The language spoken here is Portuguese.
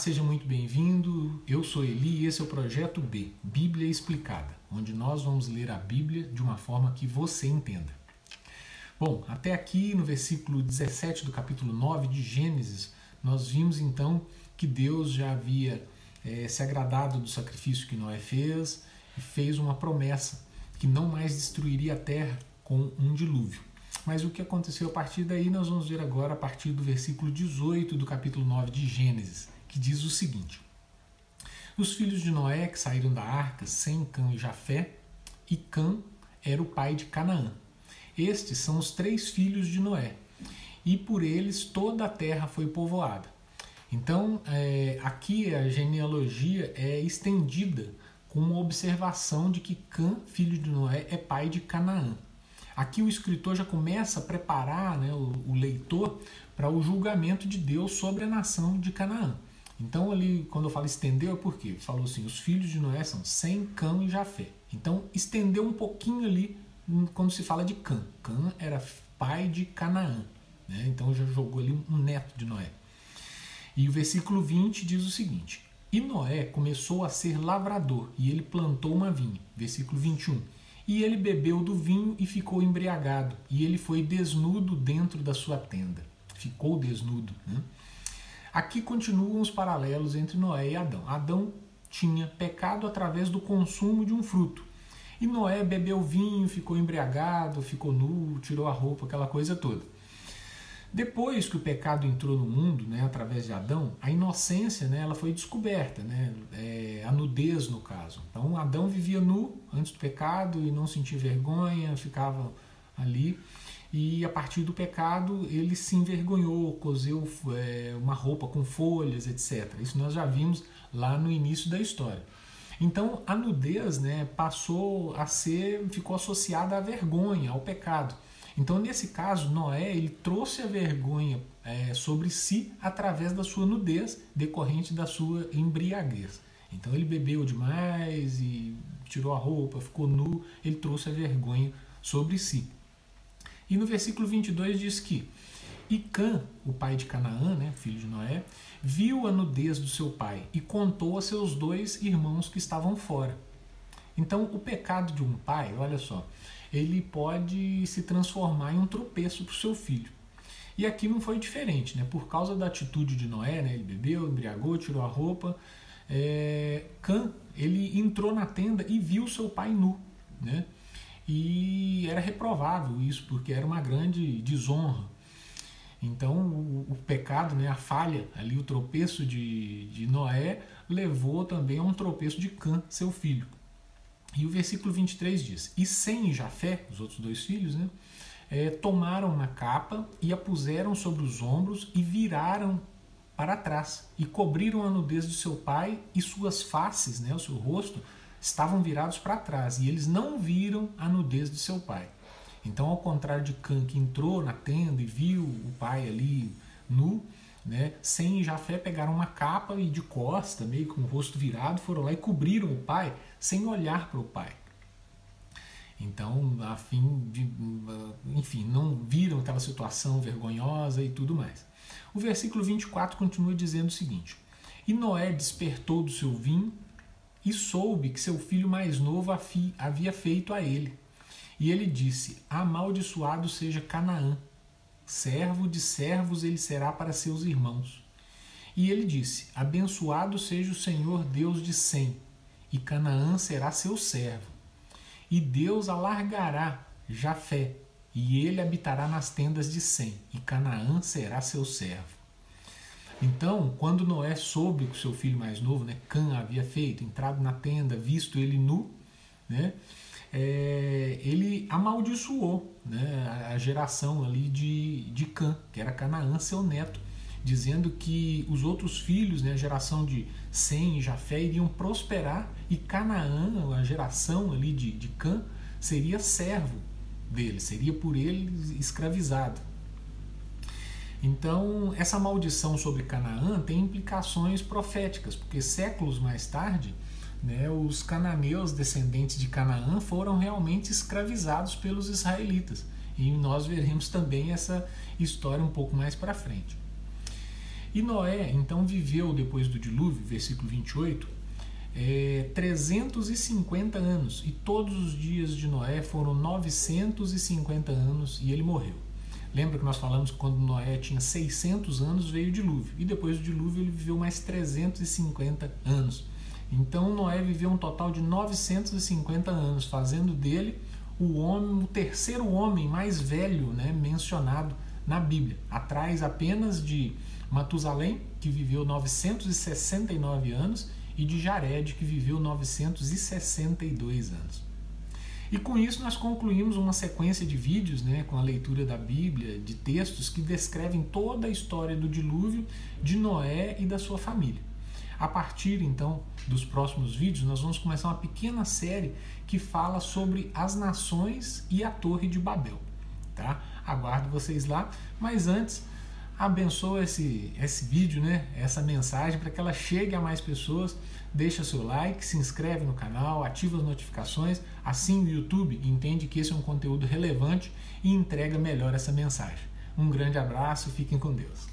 seja muito bem-vindo. Eu sou Eli e esse é o Projeto B, Bíblia Explicada, onde nós vamos ler a Bíblia de uma forma que você entenda. Bom, até aqui no versículo 17 do capítulo 9 de Gênesis, nós vimos então que Deus já havia é, se agradado do sacrifício que Noé fez e fez uma promessa que não mais destruiria a terra com um dilúvio. Mas o que aconteceu a partir daí nós vamos ver agora a partir do versículo 18 do capítulo 9 de Gênesis, que diz o seguinte: Os filhos de Noé que saíram da arca, Sem, Cã e Jafé, e Cã era o pai de Canaã. Estes são os três filhos de Noé, e por eles toda a terra foi povoada. Então, é, aqui a genealogia é estendida com uma observação de que Cã, filho de Noé, é pai de Canaã. Aqui o escritor já começa a preparar né, o, o leitor para o julgamento de Deus sobre a nação de Canaã. Então ali, quando eu falo estendeu, é porque falou assim, os filhos de Noé são Sem, Cã e Jafé. Então estendeu um pouquinho ali hum, quando se fala de Cã. Cã era pai de Canaã. Né? Então já jogou ali um neto de Noé. E o versículo 20 diz o seguinte: E Noé começou a ser lavrador, e ele plantou uma vinha. Versículo 21. E ele bebeu do vinho e ficou embriagado, e ele foi desnudo dentro da sua tenda. Ficou desnudo. Né? Aqui continuam os paralelos entre Noé e Adão. Adão tinha pecado através do consumo de um fruto. E Noé bebeu vinho, ficou embriagado, ficou nu, tirou a roupa, aquela coisa toda. Depois que o pecado entrou no mundo, né, através de Adão, a inocência, né, ela foi descoberta, né, é, a nudez no caso. Então Adão vivia nu antes do pecado e não sentia vergonha, ficava ali. E a partir do pecado ele se envergonhou, cozeu é, uma roupa com folhas, etc. Isso nós já vimos lá no início da história. Então a nudez, né, passou a ser, ficou associada à vergonha, ao pecado. Então, nesse caso, Noé ele trouxe a vergonha é, sobre si através da sua nudez, decorrente da sua embriaguez. Então, ele bebeu demais e tirou a roupa, ficou nu, ele trouxe a vergonha sobre si. E no versículo 22 diz que e Cã, o pai de Canaã, né, filho de Noé, viu a nudez do seu pai e contou a seus dois irmãos que estavam fora. Então, o pecado de um pai, olha só, ele pode se transformar em um tropeço para o seu filho. E aqui não foi diferente, né? Por causa da atitude de Noé, né? Ele bebeu, embriagou, tirou a roupa. É... Cã, ele entrou na tenda e viu seu pai nu, né? E era reprovável isso, porque era uma grande desonra. Então, o, o, pecado, né, a falha, ali o tropeço de, de Noé, levou também a um tropeço de Cã, seu filho. E o versículo 23 diz: E Sem Jafé, os outros dois filhos, né, é, tomaram uma capa e a puseram sobre os ombros e viraram para trás e cobriram a nudez de seu pai e suas faces, né, o seu rosto, estavam virados para trás e eles não viram a nudez de seu pai. Então, ao contrário de Cã, que entrou na tenda e viu o pai ali nu, né, Sem Jafé pegaram uma capa e de costa, meio com o rosto virado, foram lá e cobriram o pai sem olhar para o pai. Então, a fim de, enfim, não viram aquela situação vergonhosa e tudo mais. O versículo 24 continua dizendo o seguinte: E Noé despertou do seu vinho e soube que seu filho mais novo havia feito a ele. E ele disse: Amaldiçoado seja Canaã, servo de servos ele será para seus irmãos. E ele disse: Abençoado seja o Senhor Deus de Sem, e Canaã será seu servo. E Deus alargará Jafé, e ele habitará nas tendas de Sem, e Canaã será seu servo. Então, quando Noé soube que o seu filho mais novo, né, Cã, havia feito, entrado na tenda, visto ele nu, né, é, ele amaldiçoou né, a geração ali de, de Cã, que era Canaã, seu neto, dizendo que os outros filhos, né, a geração de Sem e Jafé, iriam prosperar e Canaã, a geração ali de, de Cã, seria servo dele, seria por ele escravizado. Então, essa maldição sobre Canaã tem implicações proféticas, porque séculos mais tarde, né, os cananeus descendentes de Canaã foram realmente escravizados pelos israelitas. E nós veremos também essa história um pouco mais para frente. E Noé, então, viveu depois do dilúvio, versículo 28, é, 350 anos. E todos os dias de Noé foram 950 anos e ele morreu. Lembra que nós falamos que quando Noé tinha 600 anos veio o dilúvio. E depois do dilúvio ele viveu mais 350 anos. Então Noé viveu um total de 950 anos, fazendo dele o homem, o terceiro homem mais velho, né, mencionado na Bíblia, atrás apenas de Matusalém, que viveu 969 anos, e de Jared, que viveu 962 anos. E com isso nós concluímos uma sequência de vídeos né, com a leitura da Bíblia, de textos que descrevem toda a história do dilúvio de Noé e da sua família. A partir então dos próximos vídeos, nós vamos começar uma pequena série que fala sobre as nações e a Torre de Babel. Tá? Aguardo vocês lá, mas antes abençoa esse, esse vídeo, né? essa mensagem, para que ela chegue a mais pessoas. Deixa seu like, se inscreve no canal, ativa as notificações. Assim o YouTube entende que esse é um conteúdo relevante e entrega melhor essa mensagem. Um grande abraço fiquem com Deus.